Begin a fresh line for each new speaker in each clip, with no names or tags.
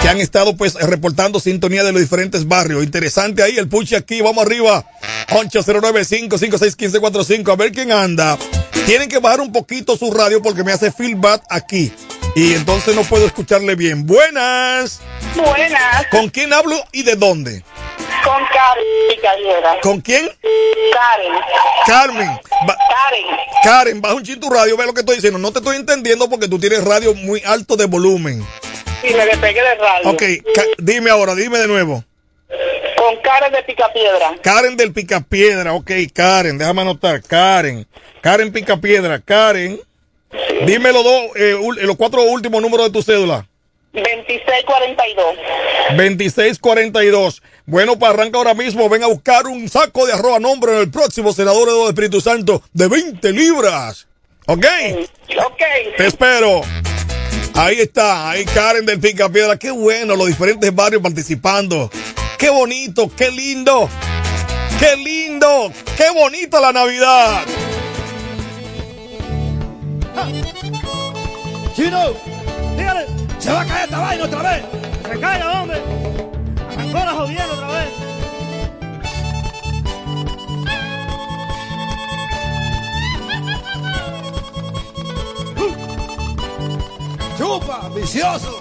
que han estado pues reportando sintonía de los diferentes barrios. Interesante ahí, el puche aquí, vamos arriba. 809-556-1545, a ver quién anda. Tienen que bajar un poquito su radio porque me hace feedback aquí. Y entonces no puedo escucharle bien. Buenas.
Buenas.
¿Con quién hablo y de dónde?
Con Karen
¿Con quién?
Karen.
Carmen.
Karen.
Karen, baja un chito tu radio, ve lo que estoy diciendo. No te estoy entendiendo porque tú tienes radio muy alto de volumen.
Sí, me despegué de radio.
Ok, dime ahora, dime de nuevo.
Con Karen de Picapiedra.
Karen del Picapiedra, ok, Karen, déjame anotar, Karen. Karen Picapiedra, Karen. Dime los dos, eh, los cuatro últimos números de tu cédula.
2642.
2642. Bueno, para arrancar ahora mismo, ven a buscar un saco de arroz a nombre del próximo senador de Espíritu Santo de 20 libras. ¿Ok?
Ok.
Te espero. Ahí está, ahí Karen del Picapiedra. Qué bueno, los diferentes barrios participando. Qué bonito, qué lindo. Qué lindo, qué bonita la Navidad.
Chino, dígale, se va a caer esta vaina otra vez. Se caiga, hombre. Jodiendo otra vez.
Chupa, vicioso.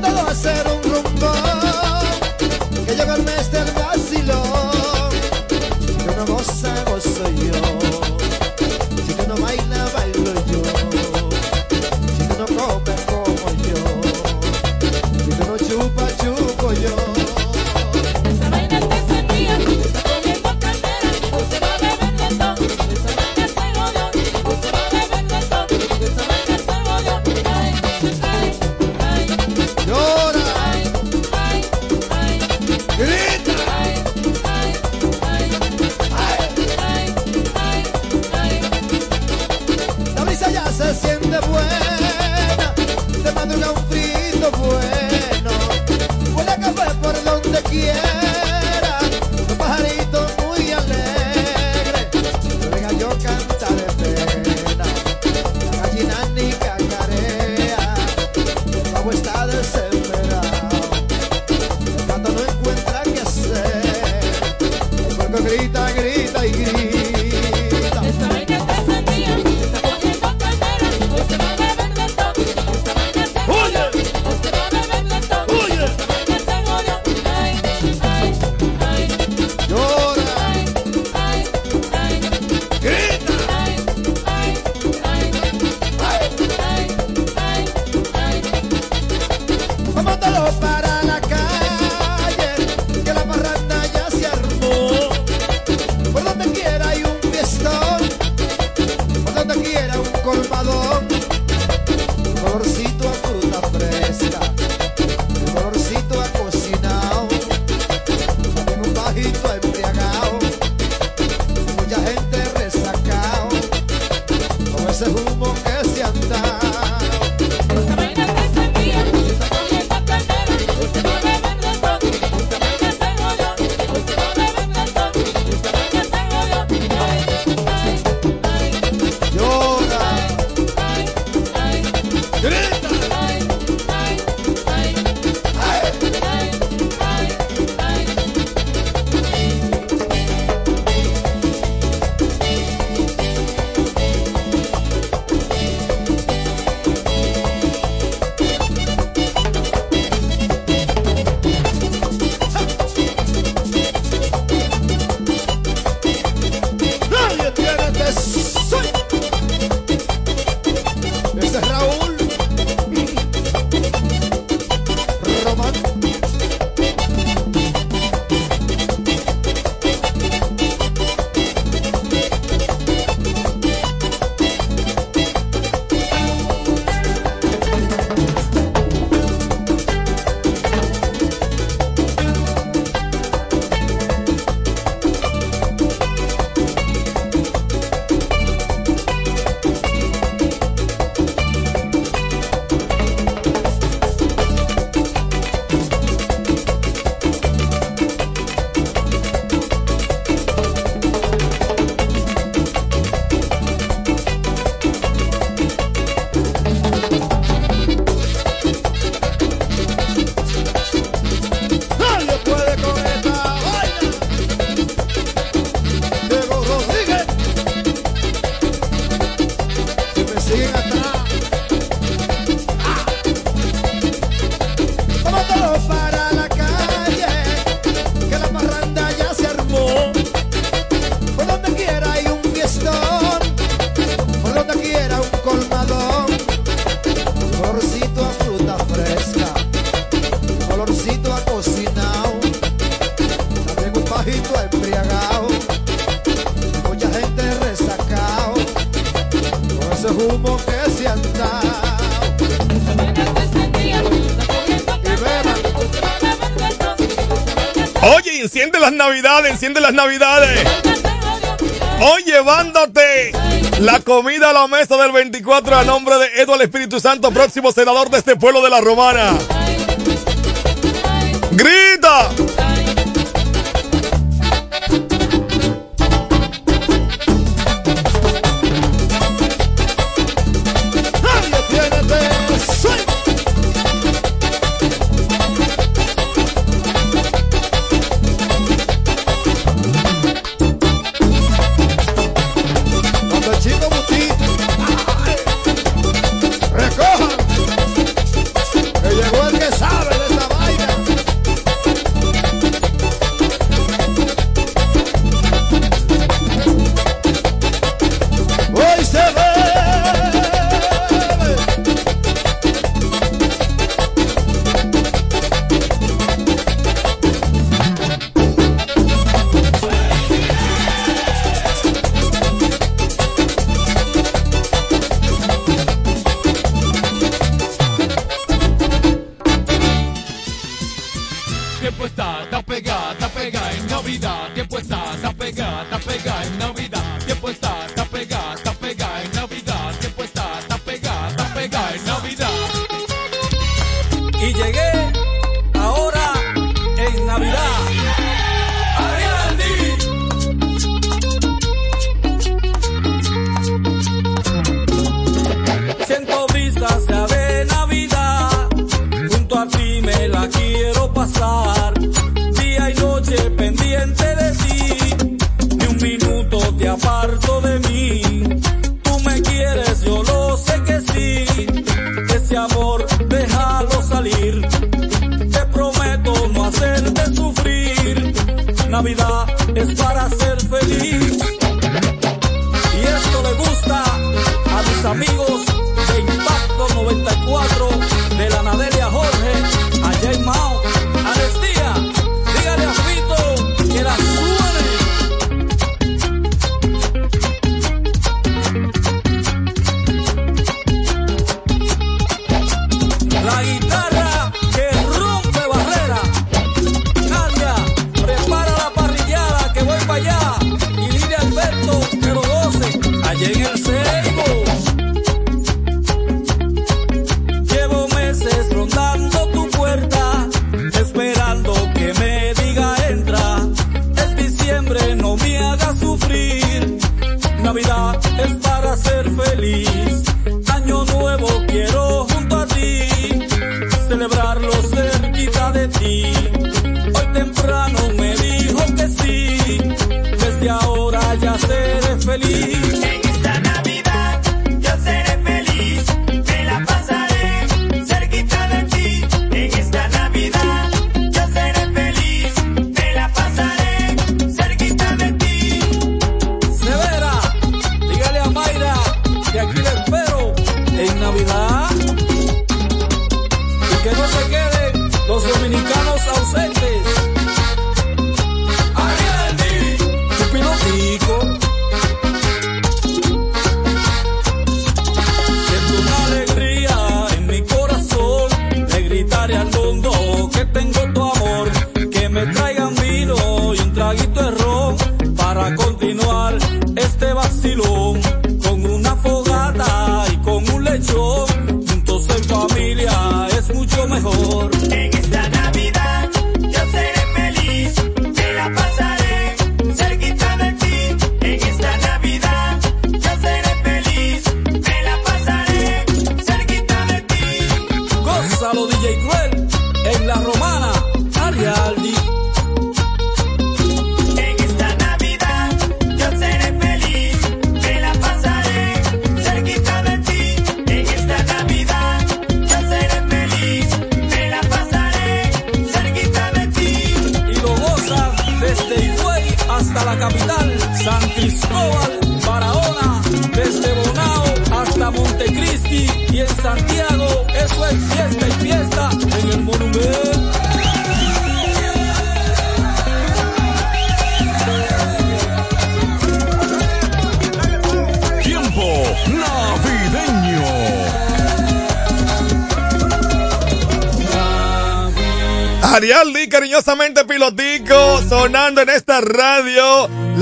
todo a
ser un rumbo. Que llegó el mes
de enciende las navidades, enciende las navidades. Hoy llevándote la comida a la mesa del 24 a nombre de Eduardo Espíritu Santo, próximo senador de este pueblo de la Romana.
¡Gris!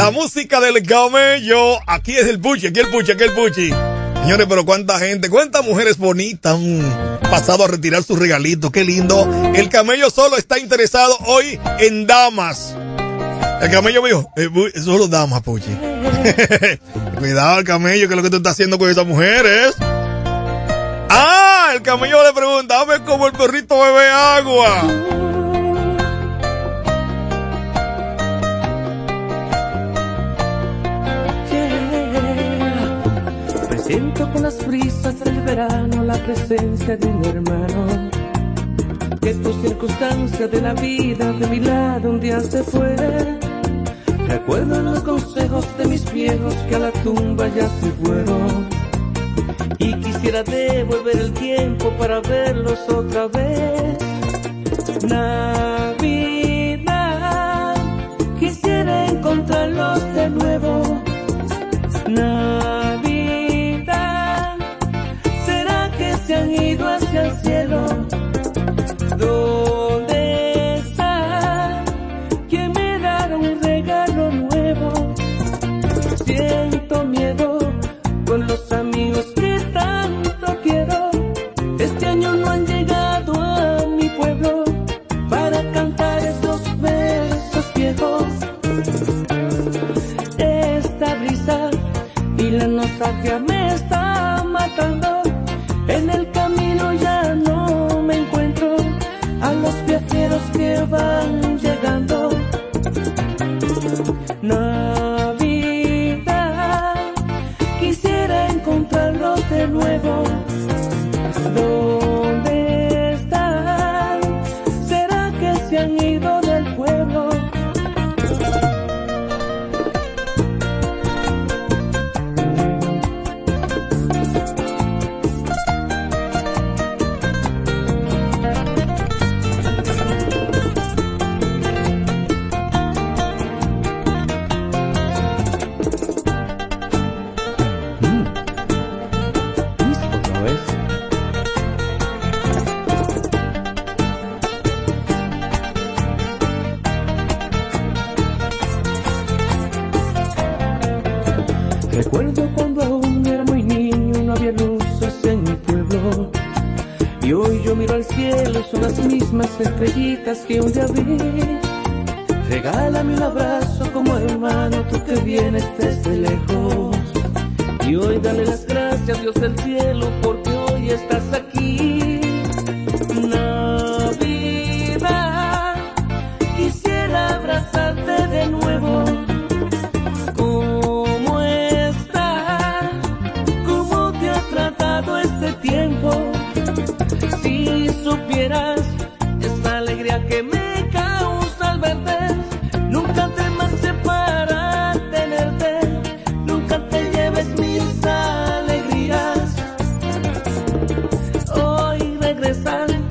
La
música del camello. Aquí es el puchi, aquí el puchi, aquí el puchi. Señores, pero cuánta gente, cuántas mujeres bonitas han pasado a retirar sus regalitos, qué lindo. El camello solo está interesado hoy en damas. El camello dijo, eh, solo damas, puchi. Cuidado el camello, que es lo que tú estás haciendo con esas mujeres. Ah, el camello le pregunta, dame como el perrito bebe agua.
Presento con las brisas del verano la presencia de un hermano. Que por circunstancias de la vida de mi lado un día se fue. Recuerdo los consejos de mis viejos que a la tumba ya se fueron. Y quisiera devolver el tiempo para verlos otra vez. Navidad, que un día vi. Regálame un abrazo como hermano, tú que vienes desde lejos. Y hoy dale las gracias, Dios del cielo, porque hoy estás aquí. Hoy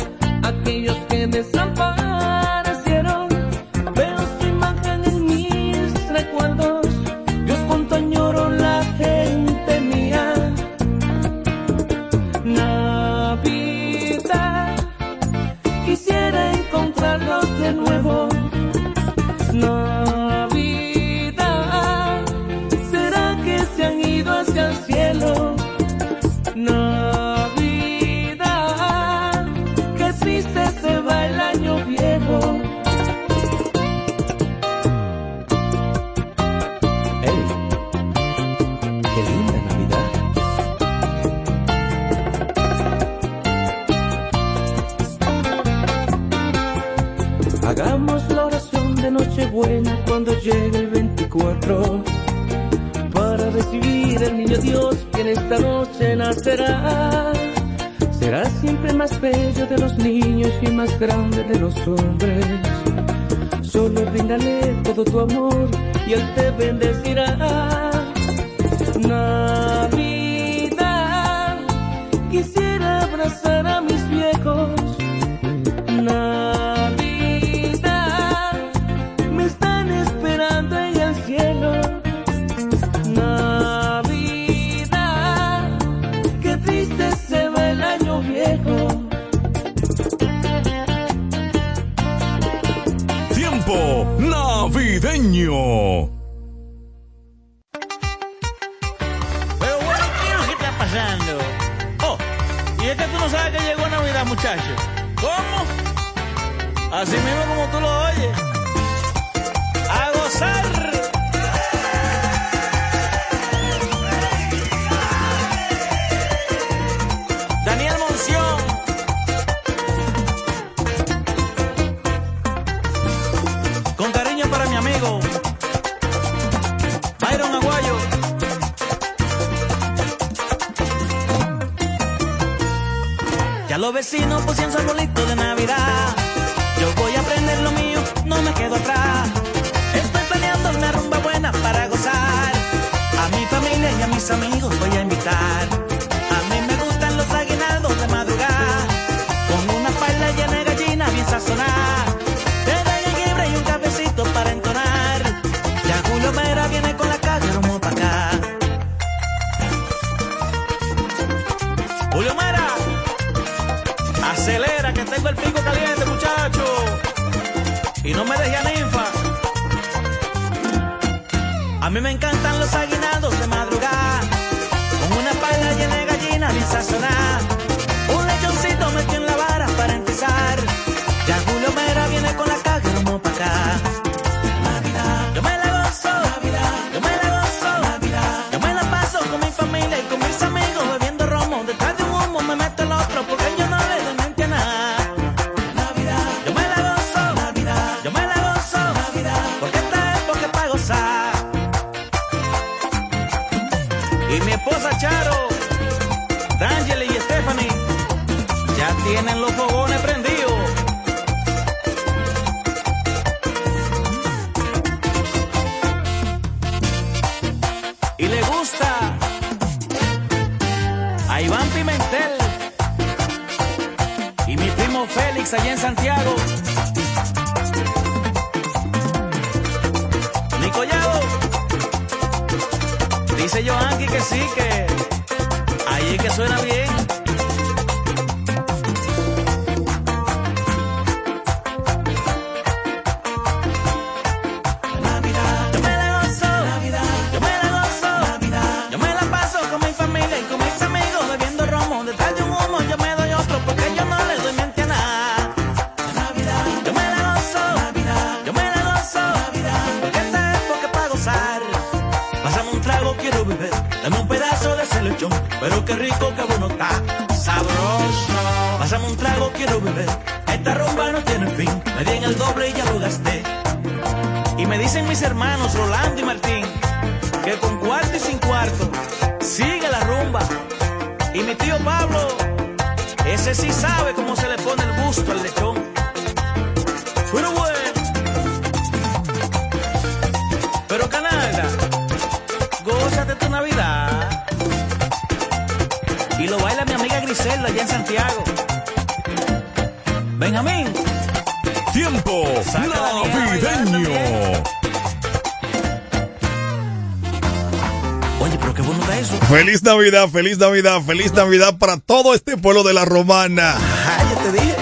Navidad,
feliz Navidad, feliz Navidad para todo este pueblo de la Romana.
ya te dije.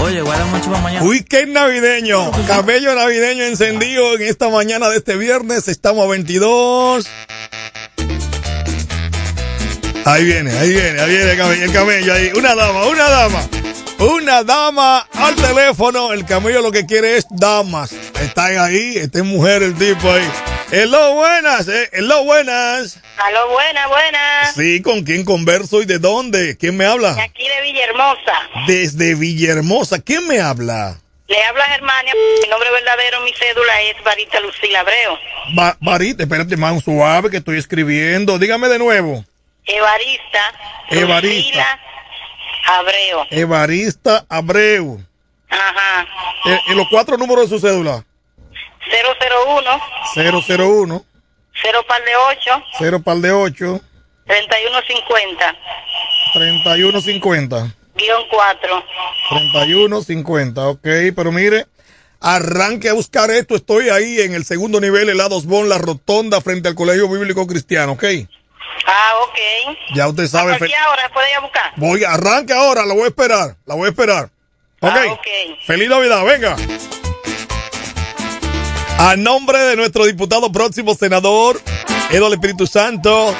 Oye, guarda mucho para mañana.
Weekend navideño, cabello navideño encendido en esta mañana de este viernes. Estamos a 22. Ahí viene, ahí viene, ahí viene el camello, el camello ahí. Una dama, una dama. Una dama al teléfono. El camello lo que quiere es damas. Están ahí, está mujer el tipo ahí. Hello, buenas, eh. Hello, buenas.
Aló, buena, buena.
Sí, ¿con quién converso y de dónde? ¿Quién me habla?
De aquí de Villahermosa.
Desde Villahermosa, ¿quién me habla?
Le habla Germania, mi nombre verdadero, mi cédula es Barita Lucila Abreu.
Ba Barita, espérate, más suave que estoy escribiendo. Dígame de nuevo.
Evarista.
Evarista.
Lucila Abreu.
Evarista Abreu.
Ajá.
Eh, ¿En eh, eh, los cuatro números de su cédula?
001.
001.
0 par de 8.
0 par de 8.
3150.
3150.
Guión 4.
3150, ok, pero mire, arranque a buscar esto, estoy ahí en el segundo nivel, helados Bon, la rotonda frente al Colegio Bíblico Cristiano, ok.
Ah, ok.
Ya usted sabe.
¿A qué hora puede ir a buscar?
Voy, arranque ahora, la voy a esperar, la voy a esperar. Ok.
Ah, okay.
Feliz Navidad, venga. A nombre de nuestro diputado próximo senador, Edo Espíritu Santo,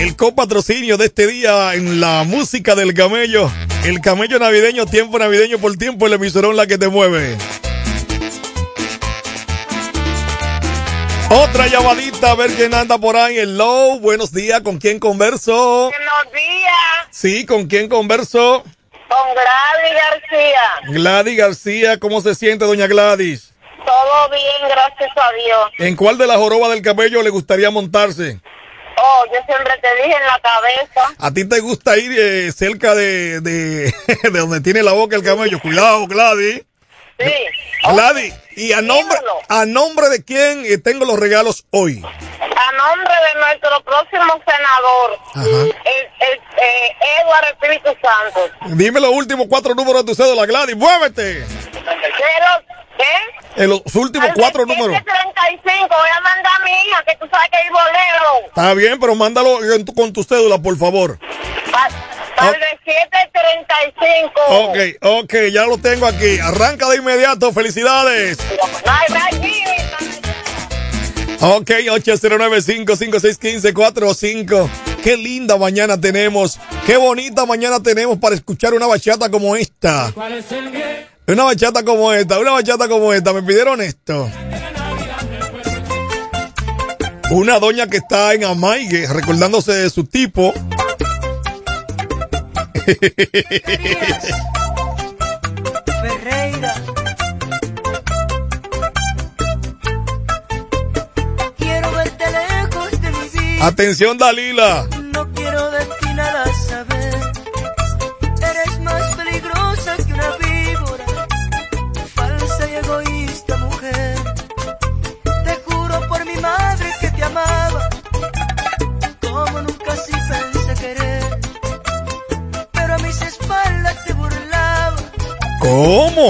el copatrocinio de este día en la música del camello, el camello navideño, tiempo navideño por tiempo, el emisorón la que te mueve. Otra llamadita, a ver quién anda por ahí. Hello, buenos días, ¿con quién converso?
Buenos días.
Sí, ¿con quién converso?
Con Gladys García.
Gladys García, ¿cómo se siente, doña Gladys?
Todo bien, gracias a Dios.
¿En cuál de las jorobas del camello le gustaría montarse?
Oh, yo siempre te dije en la cabeza.
¿A ti te gusta ir eh, cerca de, de, de donde tiene la boca el camello? Cuidado, Gladys.
Sí.
Gladys, ¿y a nombre, a nombre de quién eh, tengo los regalos hoy?
A nombre de nuestro próximo senador, el, el, eh, Eduardo Espíritu Santo.
Dime los últimos cuatro números de tu cédula, Gladys. ¡Muévete!
Pero, ¿qué?
En los últimos cuatro números.
35, voy a mandar a mi hija, que tú sabes que vivo lejos.
Está bien, pero mándalo en tu- con tu cédula, por favor.
Para el de 735.
Ok, ok, ya lo tengo aquí. Arranca de inmediato. ¡Felicidades!
Ay, ay, Jimmy.
Ok, 809-556-1545. Qué linda mañana tenemos. Qué bonita mañana tenemos para escuchar una bachata como esta. Una bachata como esta, una bachata como esta. Me pidieron esto. Una doña que está en Amaigue, recordándose de su tipo.
Ferreira. Quiero verte lejos de mi vida.
Atención, Dalila.
No quiero de ti nada saber.
¿Cómo?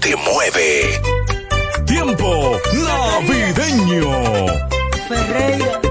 Que te
mueve. Tiempo navideño.
Ferreira.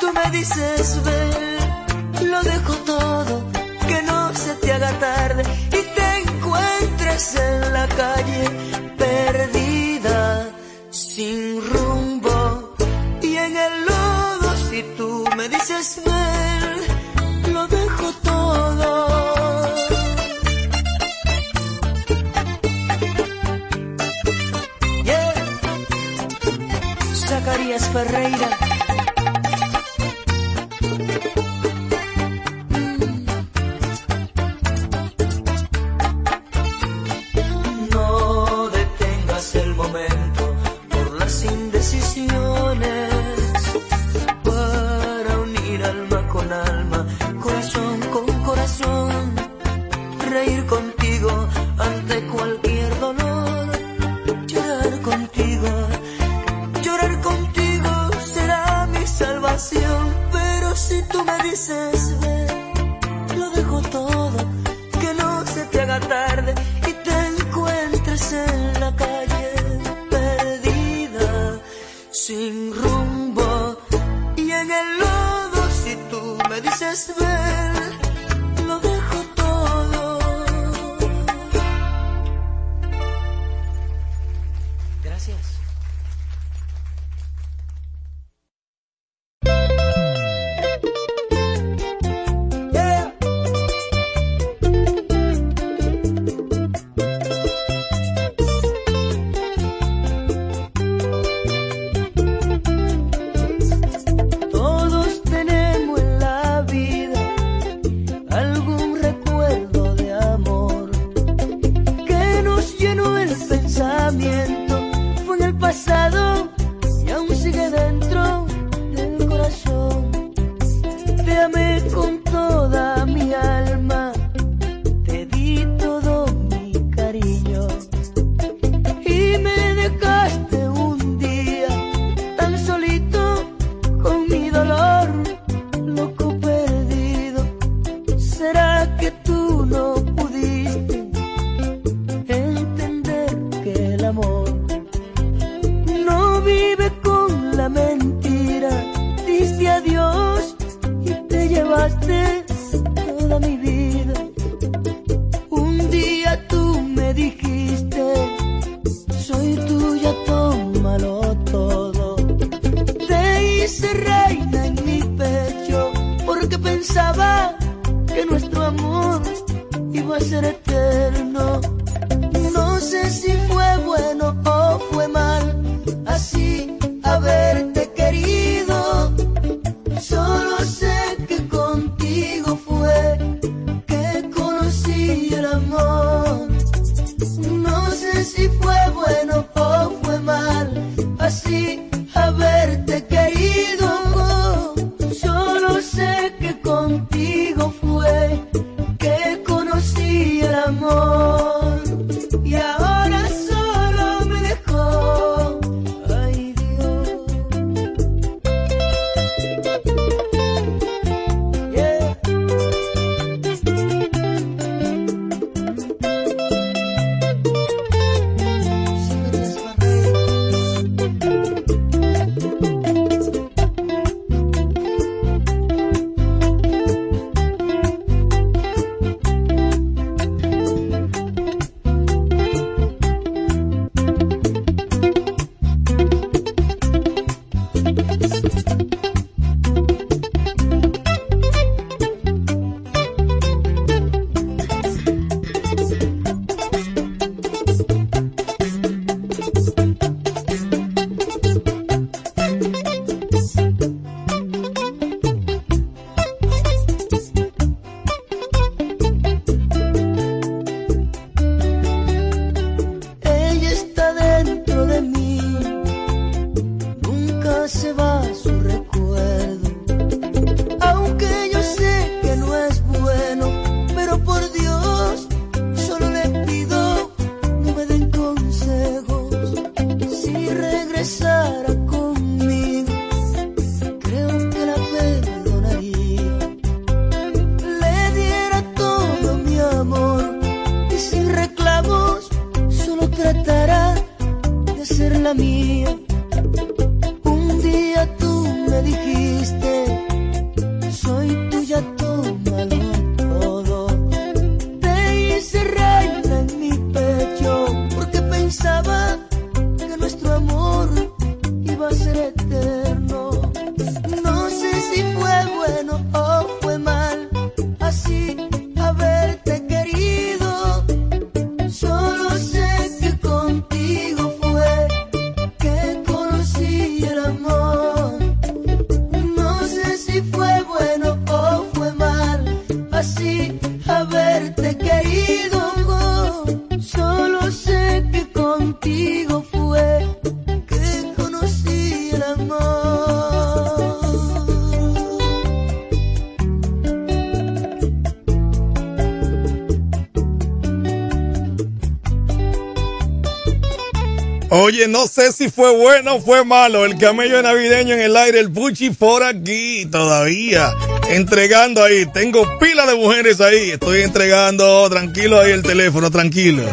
Tú me dices, ve, lo dejo todo, que no se te haga tarde y te encuentres en la calle perdida, sin rumbo y en el lodo. Si tú me dices,
ve,
Oye, no sé si fue bueno o fue malo. El camello navideño en el aire, el Buchi por aquí todavía. Entregando ahí. Tengo pila de mujeres ahí. Estoy entregando. Tranquilo ahí el teléfono, tranquilo.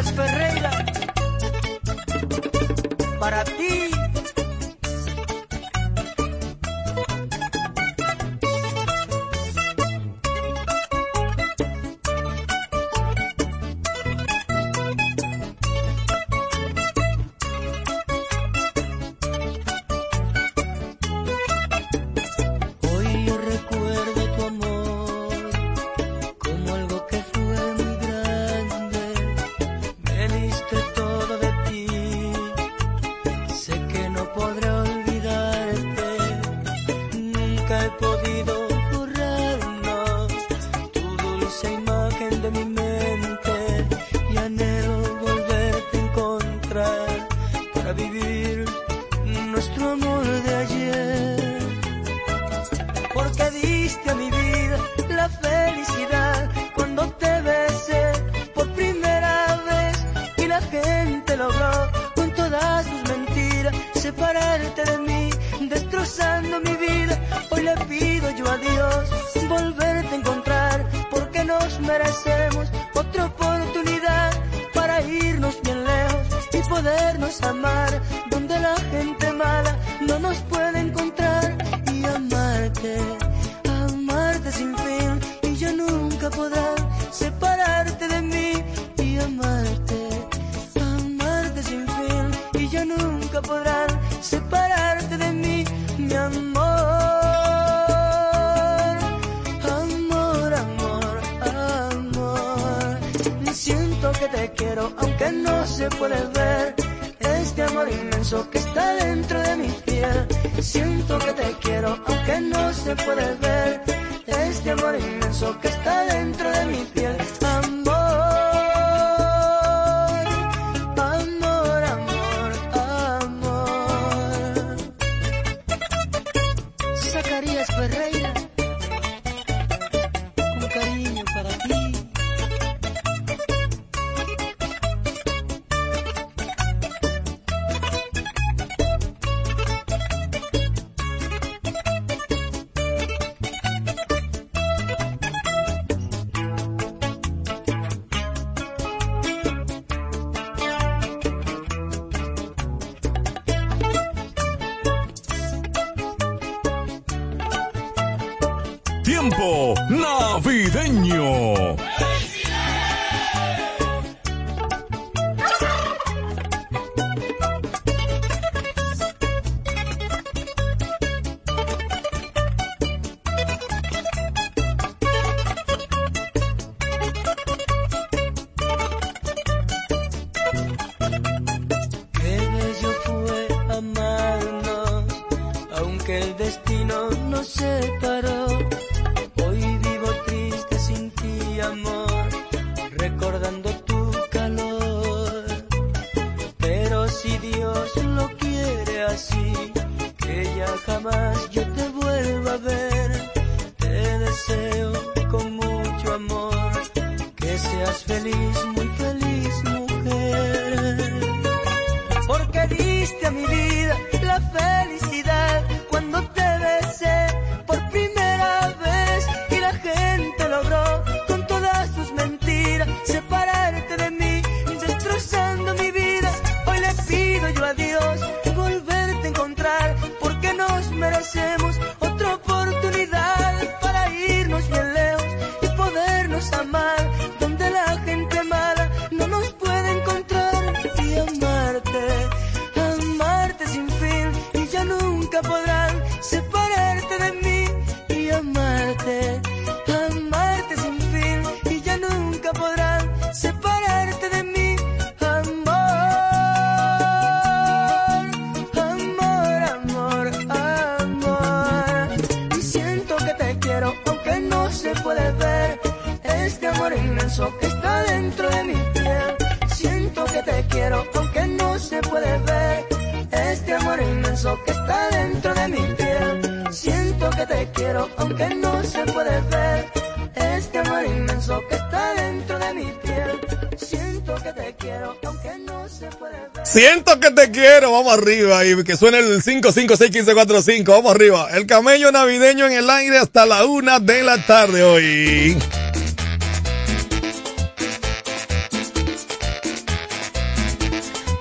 Siento que te quiero, vamos arriba y que suene el 5561545, vamos arriba. El camello navideño en el aire hasta la una de la tarde hoy.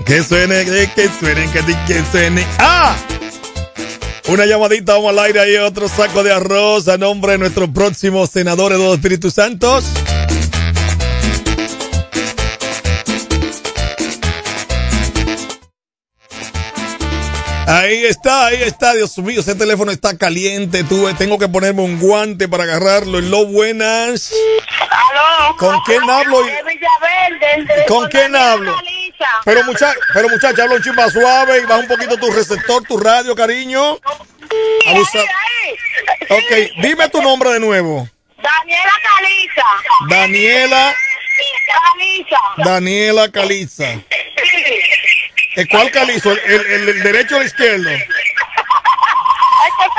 Que suene, que, suene, que, suene. ¡Ah! Una llamadita, vamos al aire ahí, otro saco de arroz a nombre de nuestro próximo senador de los Espíritus Santos. Ahí está, ahí está, Dios mío, ese teléfono está caliente, tuve, tengo que ponerme un guante para agarrarlo. Lo buenas.
Aló.
¿Con quién hablo?
De Villaverde.
¿Con quién hablo? Pero muchacha, pero muchacha, habla un chimba suave y baja un poquito tu receptor, tu radio, cariño. Abusa- Ok, dime tu nombre de nuevo.
Daniela Caliza.
Daniela,
Caliza.
Daniela Caliza. Eh, ¿Cuál calizo? ¿El, el- el- el derecho o el izquierdo?
El que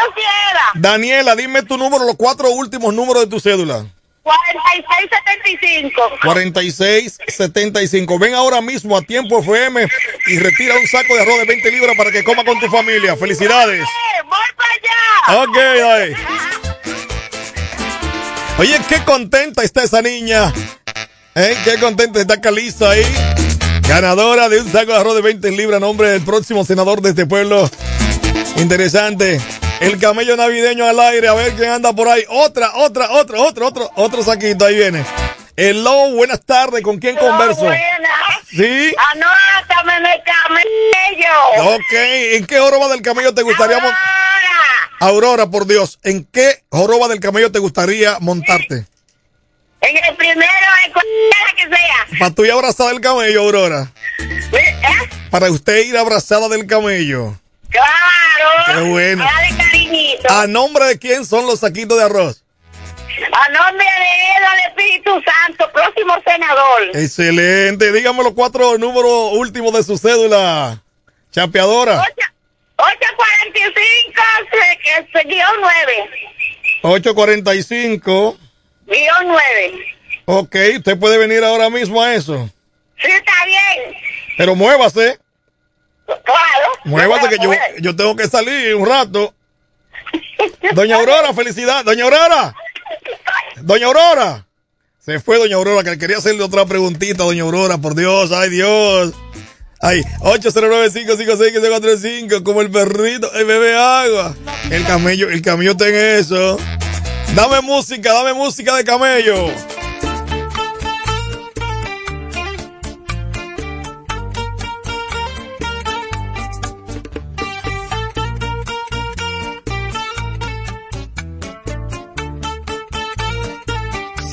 tú quieras.
Daniela, dime tu número, los cuatro últimos números de tu cédula.
4675.
4675. Ven ahora mismo a Tiempo FM y retira un saco de arroz de 20 libras para que coma con tu familia. Felicidades.
Voy para allá.
Ok, dale. Oye, qué contenta está esa niña. ¿Eh? Qué contenta está Calisa ahí. Ganadora de un saco de arroz de 20 libras nombre del próximo senador de este pueblo. Interesante. El camello navideño al aire. A ver quién anda por ahí. Otra, otra, otra, otro, otro, otro saquito. Ahí viene. Hello, buenas tardes. ¿Con quién converso? Sí.
Anótame en el camello.
Ok. ¿En qué joroba del camello te gustaría montar? Aurora, por Dios. ¿En qué joroba del camello te gustaría montarte?
En el primero, en cualquiera que sea.
Para tú ir abrazada del camello, Aurora.
¿Eh?
Para usted ir abrazada del camello.
Claro.
Qué bueno.
Dale cariñito.
¿A nombre de quién son los saquitos de arroz?
A nombre de él, al Espíritu Santo, próximo senador.
Excelente. Dígame los cuatro números últimos de su cédula. Chapeadora.
845, se- que se- guion 9.
845.
Guión 9.
Ok, usted puede venir ahora mismo a eso.
Sí, está bien.
Pero muévase.
Claro.
Muévase que yo, yo tengo que salir un rato. Doña Aurora, felicidad. Doña Aurora. Doña Aurora. Se fue Doña Aurora, que quería hacerle otra preguntita, Doña Aurora, por Dios, ay Dios. Ay, 809-556-545, como el perrito, ay, bebe agua. El camello, el camello está en eso. Dame música, dame música de camello.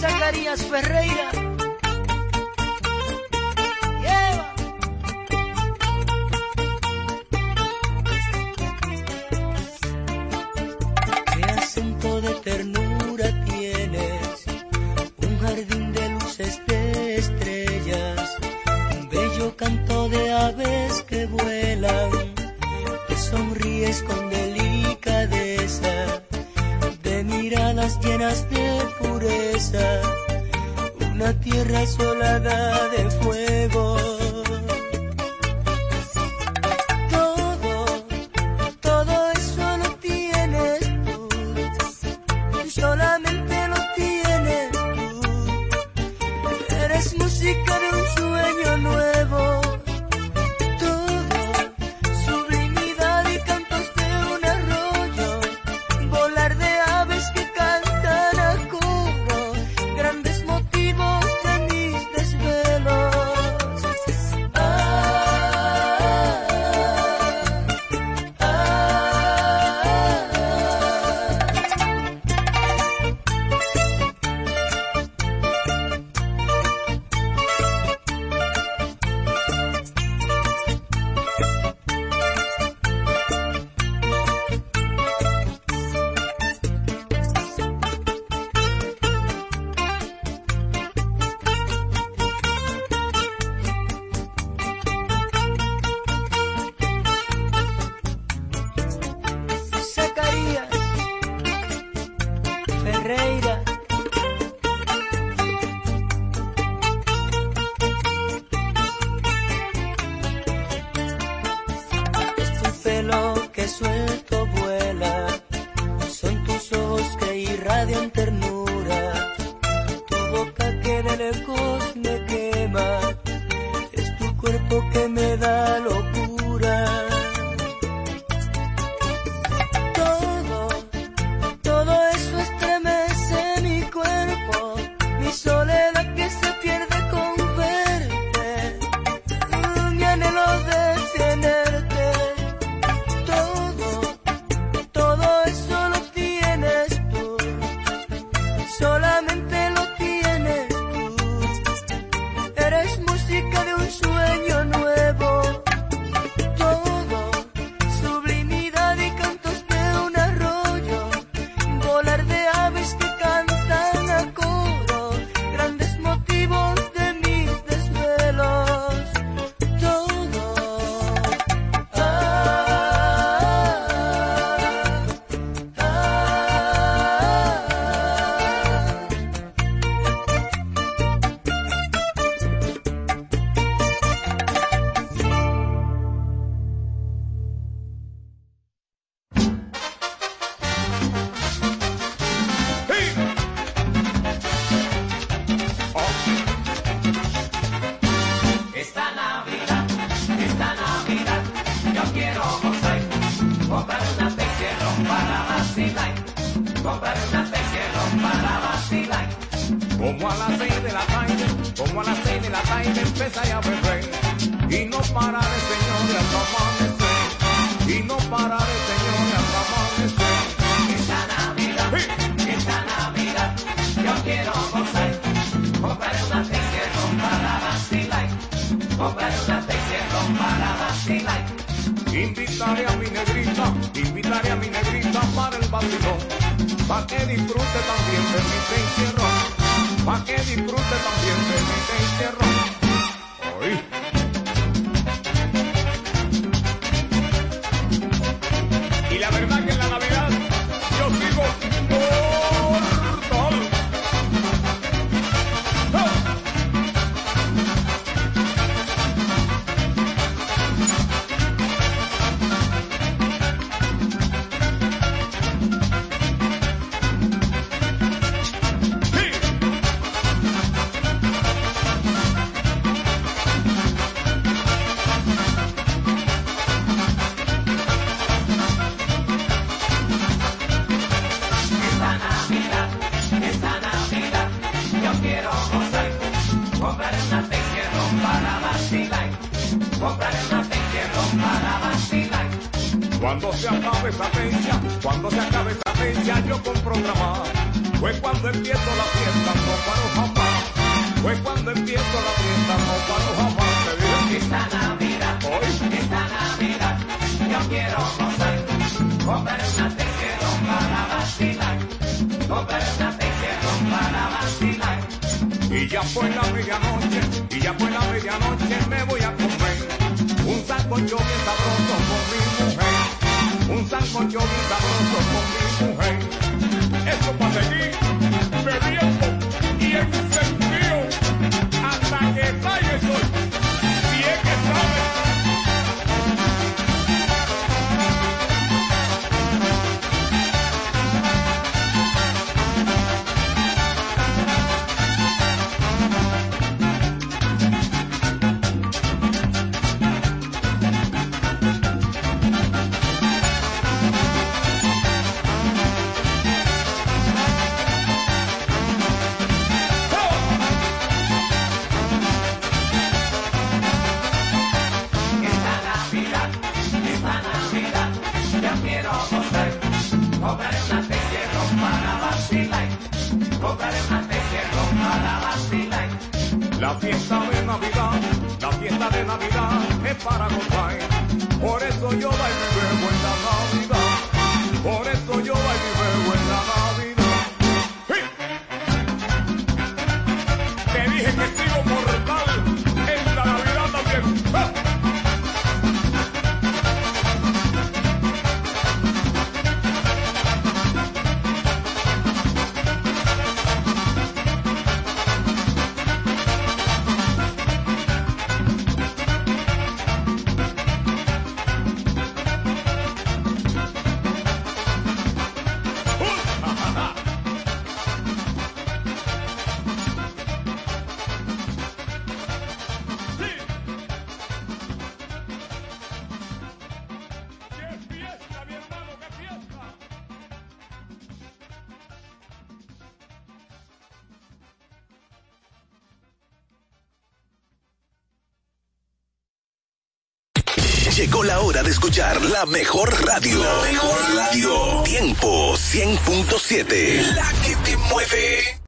Zacarías Ferreira. Aves que vuelan, te sonríes con delicadeza, de miradas llenas de pureza, una tierra asolada de fuego. mi
negrita para el vacilón, pa' que disfrute también de mi encierro, pa' que disfrute también de mi encierro.
Llegó la hora de escuchar la mejor radio. La mejor radio. Tiempo 100.7. La que te mueve.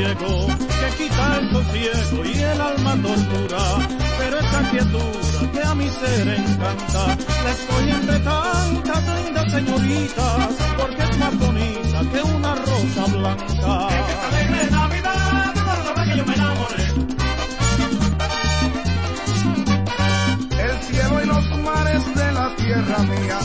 Ciego, que quita el sosiego y el alma tortura. Pero esta quietura que a mi ser encanta, la estoy entre tantas lindas señoritas, porque es más bonita que una rosa blanca. alegre Navidad, que yo me enamoré.
El cielo y los mares de la tierra mía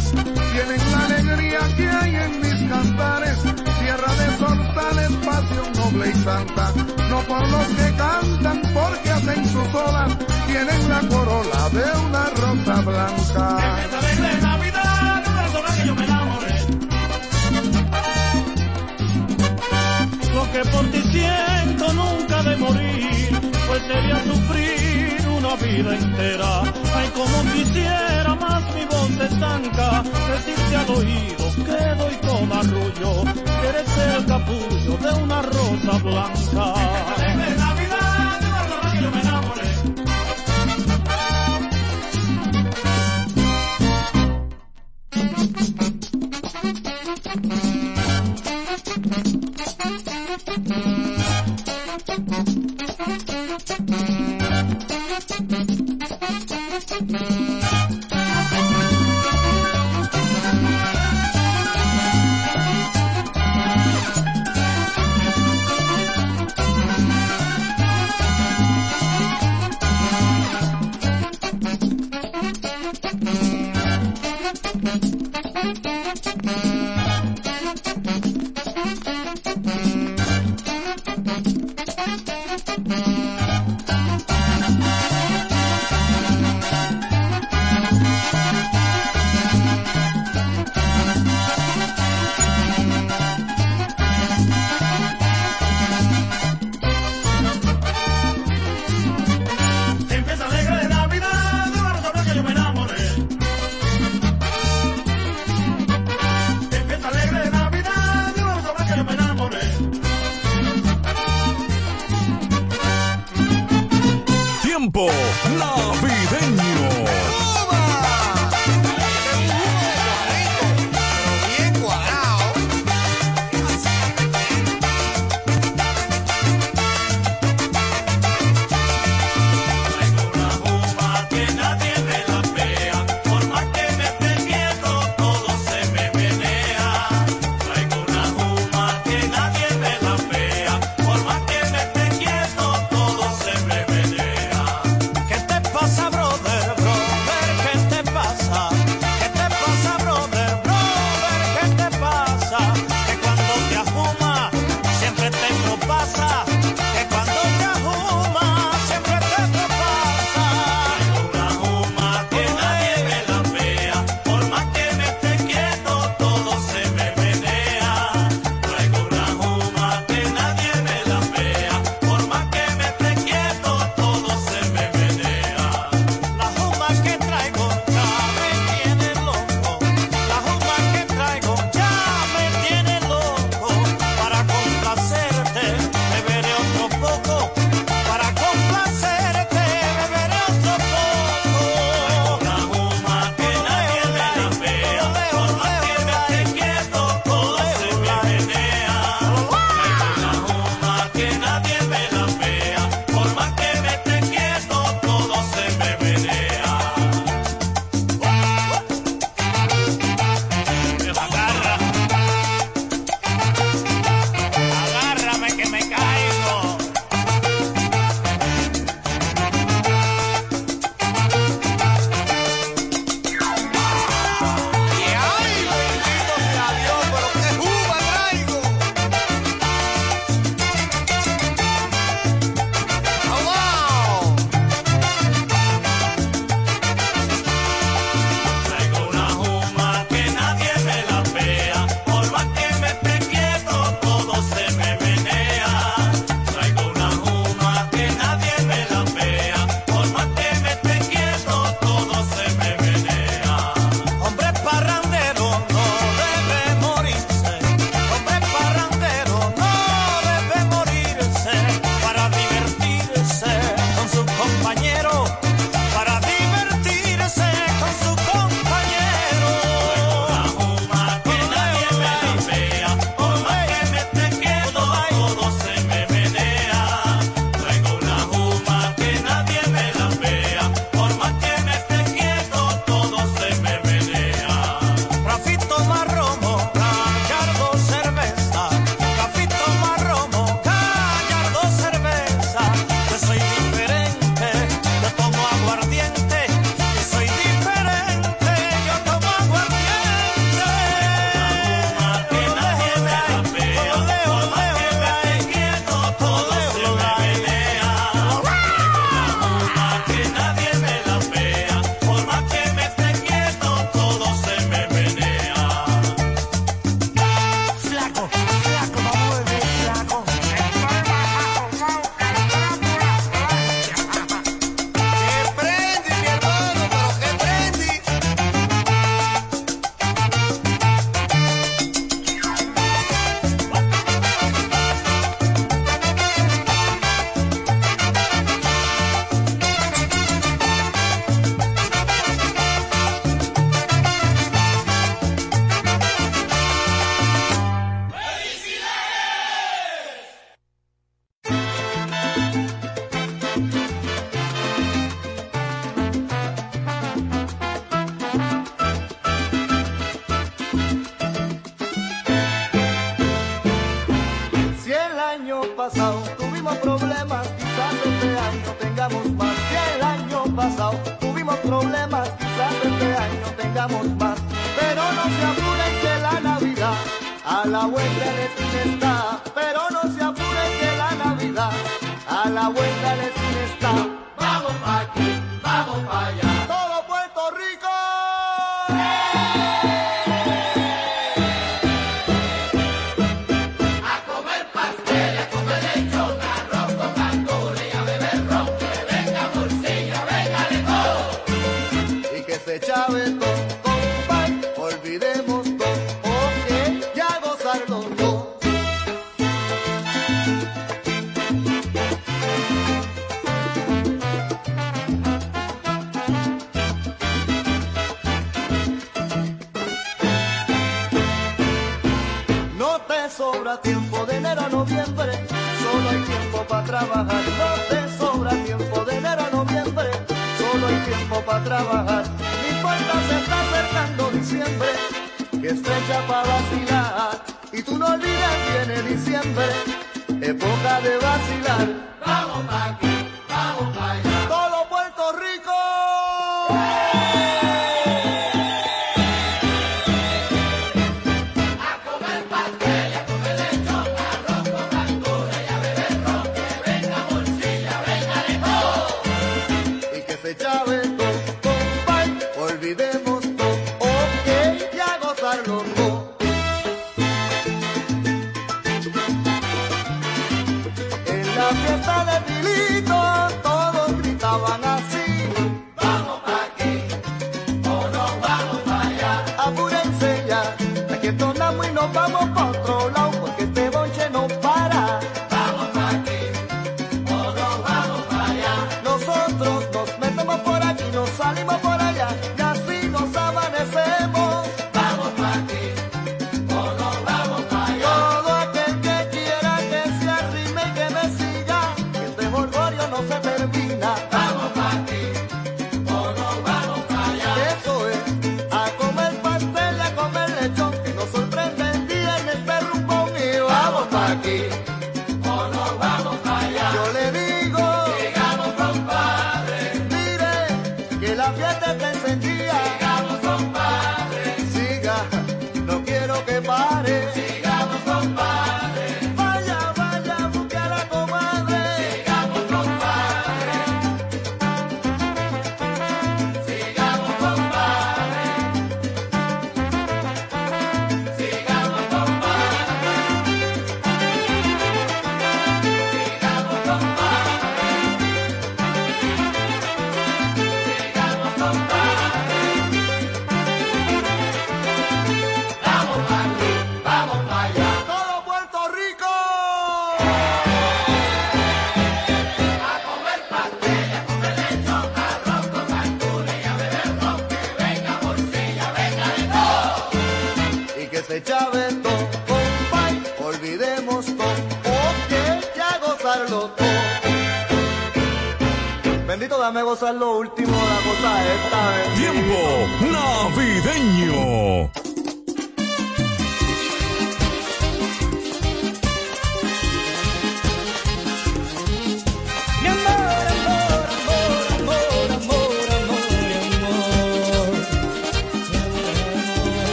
tienen la alegría que hay en mis cantares. Tierra de sorzales, pasión noble y santa. No por los que cantan, porque hacen sus olas. Tienen la corola de una rosa blanca.
alegre Navidad, que yo me enamoré. Lo que por ti siento nunca de morir, pues sería sufrir una vida entera. Ay, como quisiera voz estanca, decirte al oído que doy con arrullo, que eres el capullo de una rosa blanca. Navidad,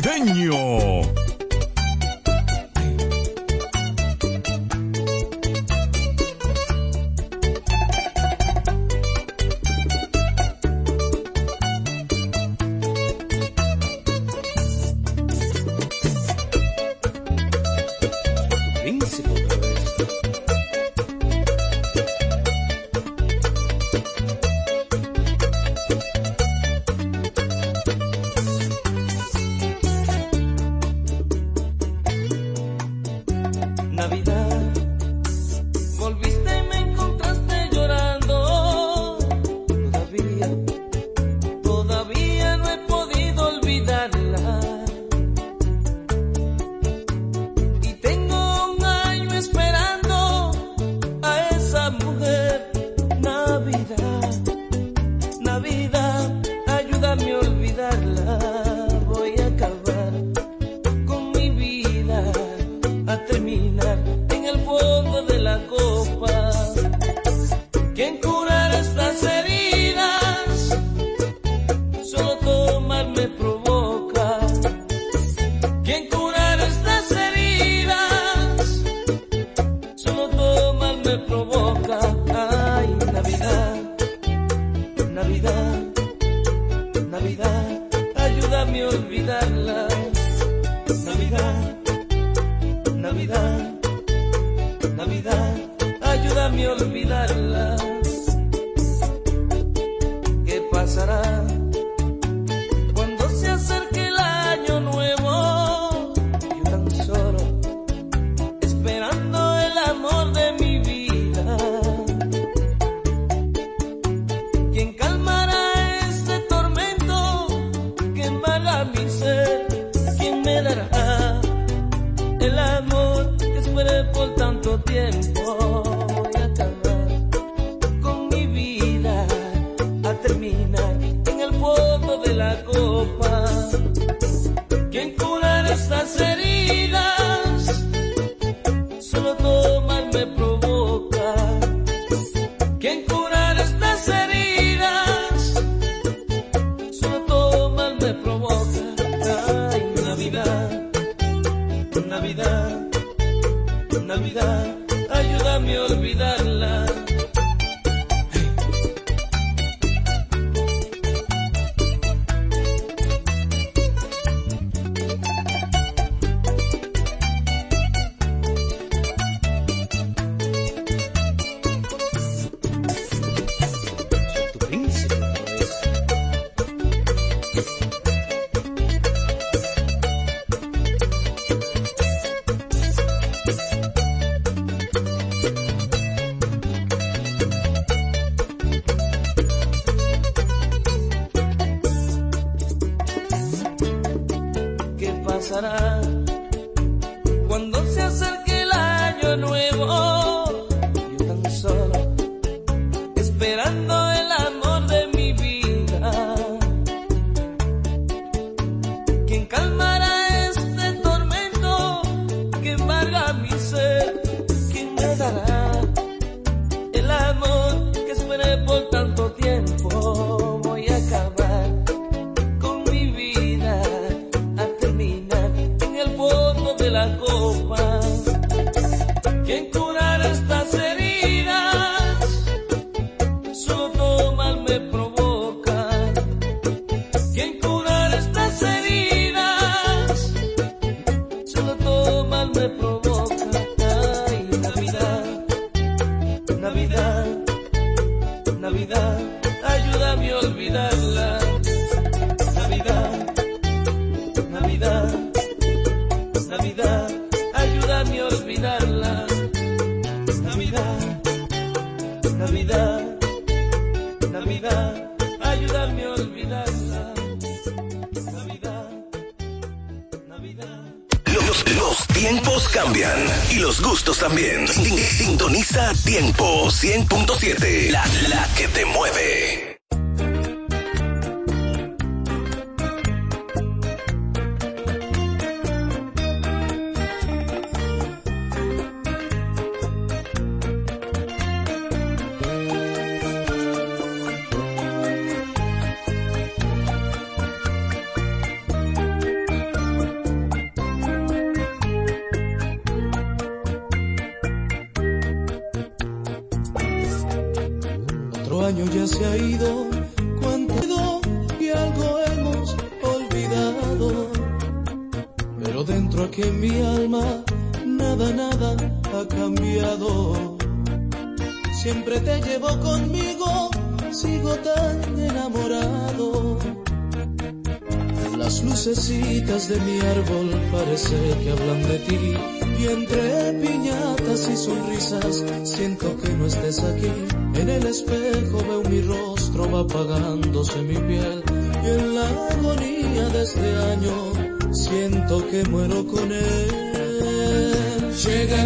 navideño.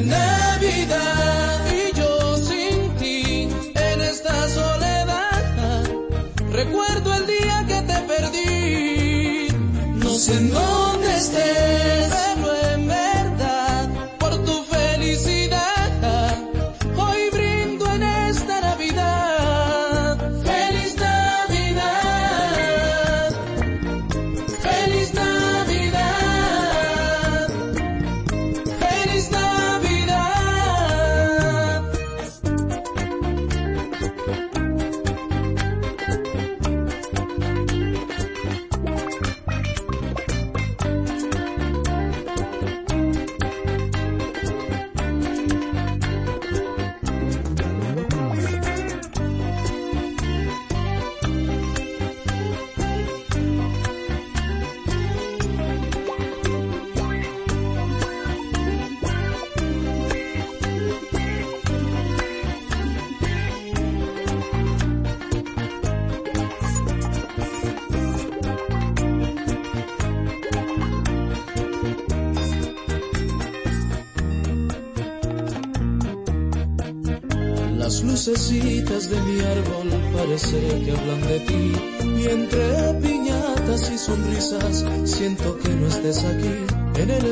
Navidad y yo
sin
ti en esta
soledad. Recuerdo el día que te perdí. No sé en dónde estés.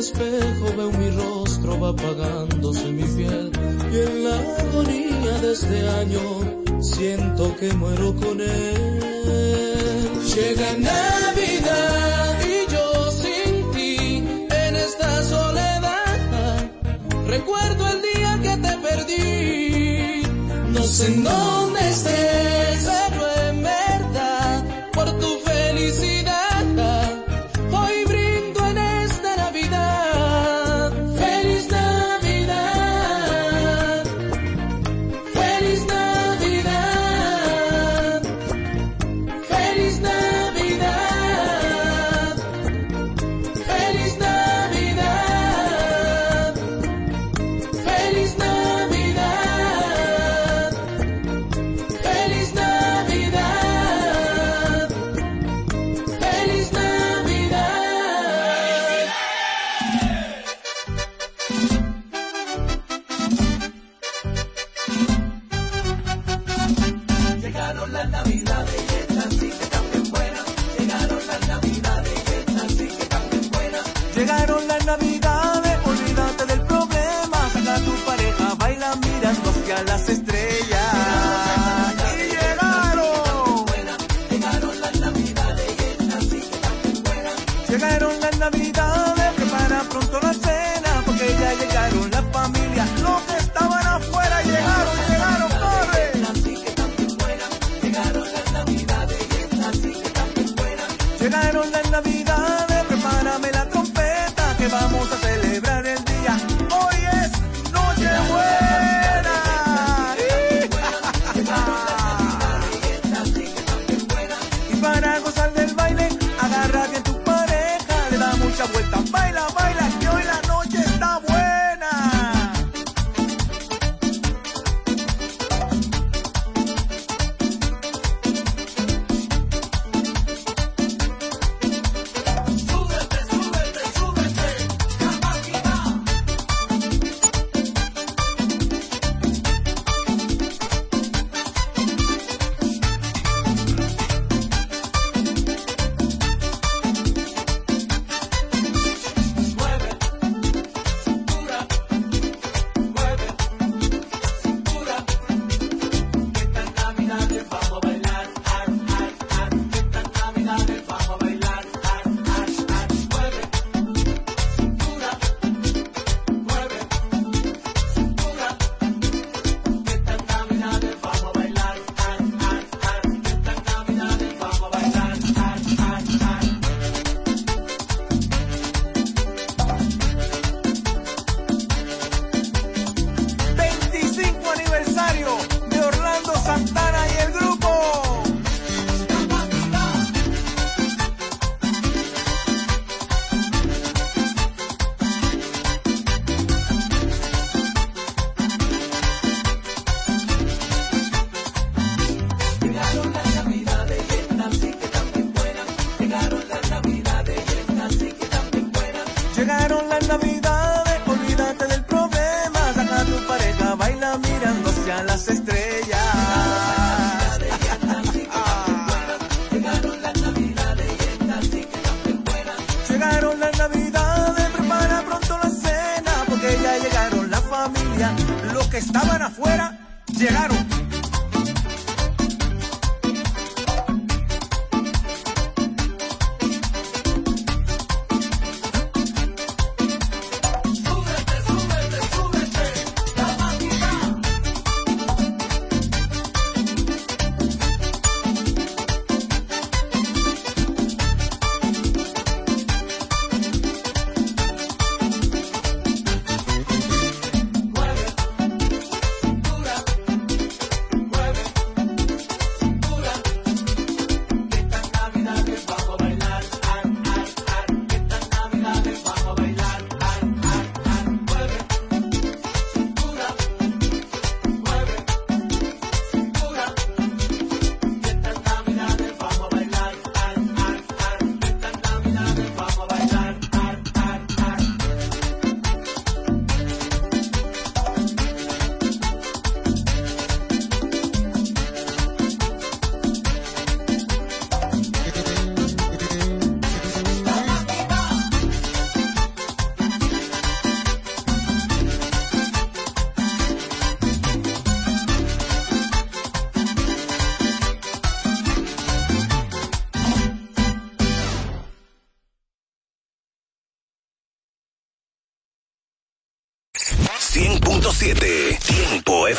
espejo veo mi rostro, va apagándose mi piel. Y en la agonía de este año siento que muero con él. Llega Navidad y yo sin ti en esta soledad. Recuerdo el día que te perdí. No sé en dónde estés.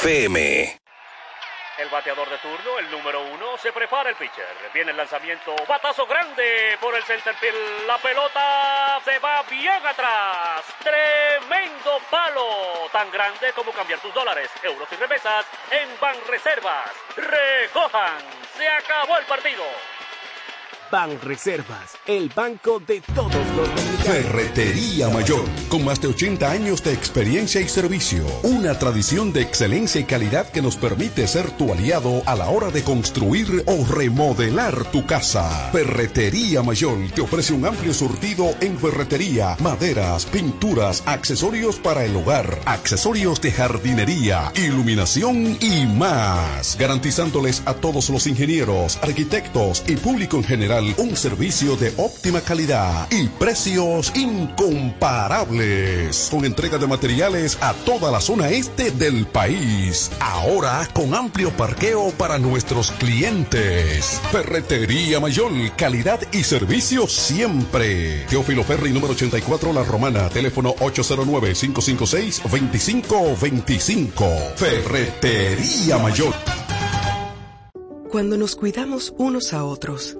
FM.
El bateador de turno, el número uno, se prepara el pitcher. Viene el lanzamiento, batazo grande por el centerfield. La pelota se va bien atrás. Tremendo palo, tan grande como cambiar tus dólares, euros y remesas en Banreservas. Recojan, se acabó el partido.
Ban Reservas, el banco de todos los dominicanos.
Ferretería Mayor, con más de 80 años de experiencia y servicio. Una tradición de excelencia y calidad que nos permite ser tu aliado a la hora de construir o remodelar tu casa. Ferretería Mayor te ofrece un amplio surtido en ferretería, maderas, pinturas, accesorios para el hogar, accesorios de jardinería, iluminación y más. Garantizándoles a todos los ingenieros, arquitectos y público en general un servicio de óptima calidad y precios incomparables. Con entrega de materiales a toda la zona este del país. Ahora con amplio parqueo para nuestros clientes. Ferretería Mayor, calidad y servicio siempre. Teófilo Ferri número 84 La Romana, teléfono 809-556-2525. Ferretería Mayor.
Cuando nos cuidamos unos a otros,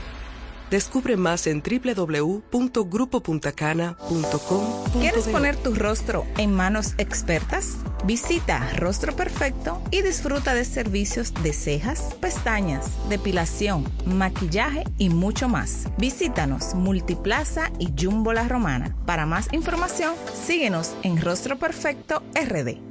Descubre más en www.grupopuntacana.com.
¿Quieres poner tu rostro en manos expertas? Visita Rostro Perfecto y disfruta de servicios de cejas, pestañas, depilación, maquillaje y mucho más. Visítanos Multiplaza y Jumbo La Romana. Para más información, síguenos en Rostro Perfecto RD.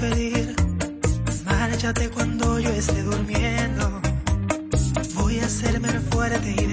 Pedir. Márchate cuando yo esté durmiendo. Voy a hacerme fuerte y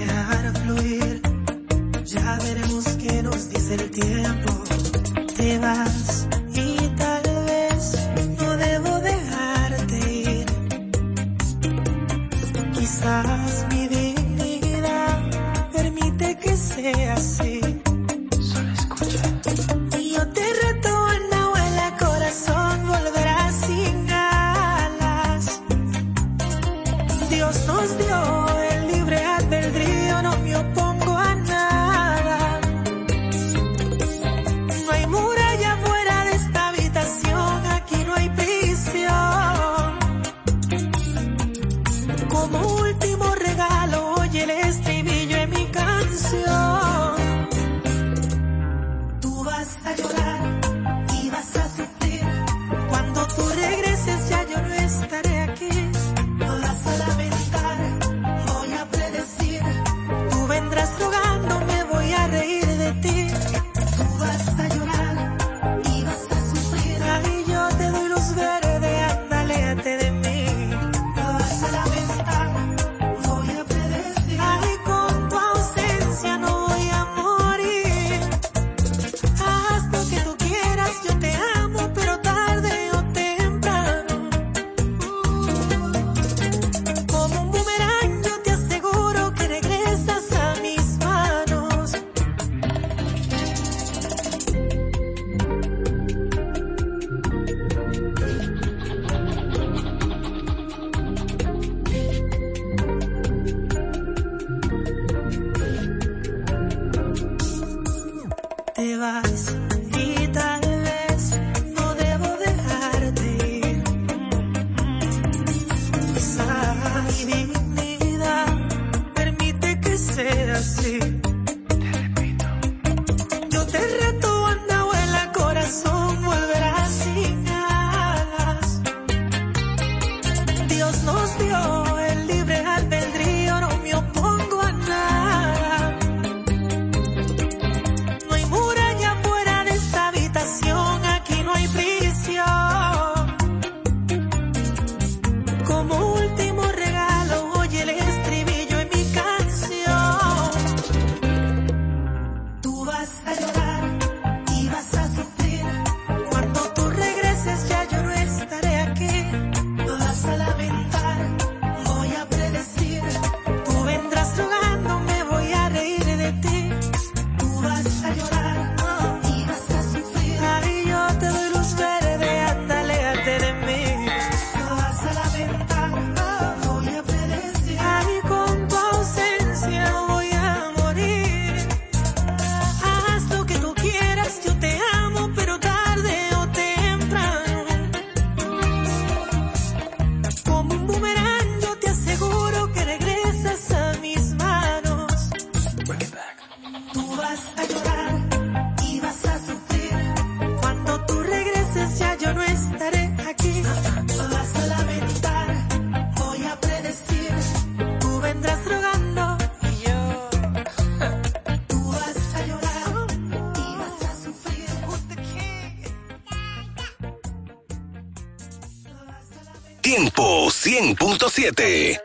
100.7.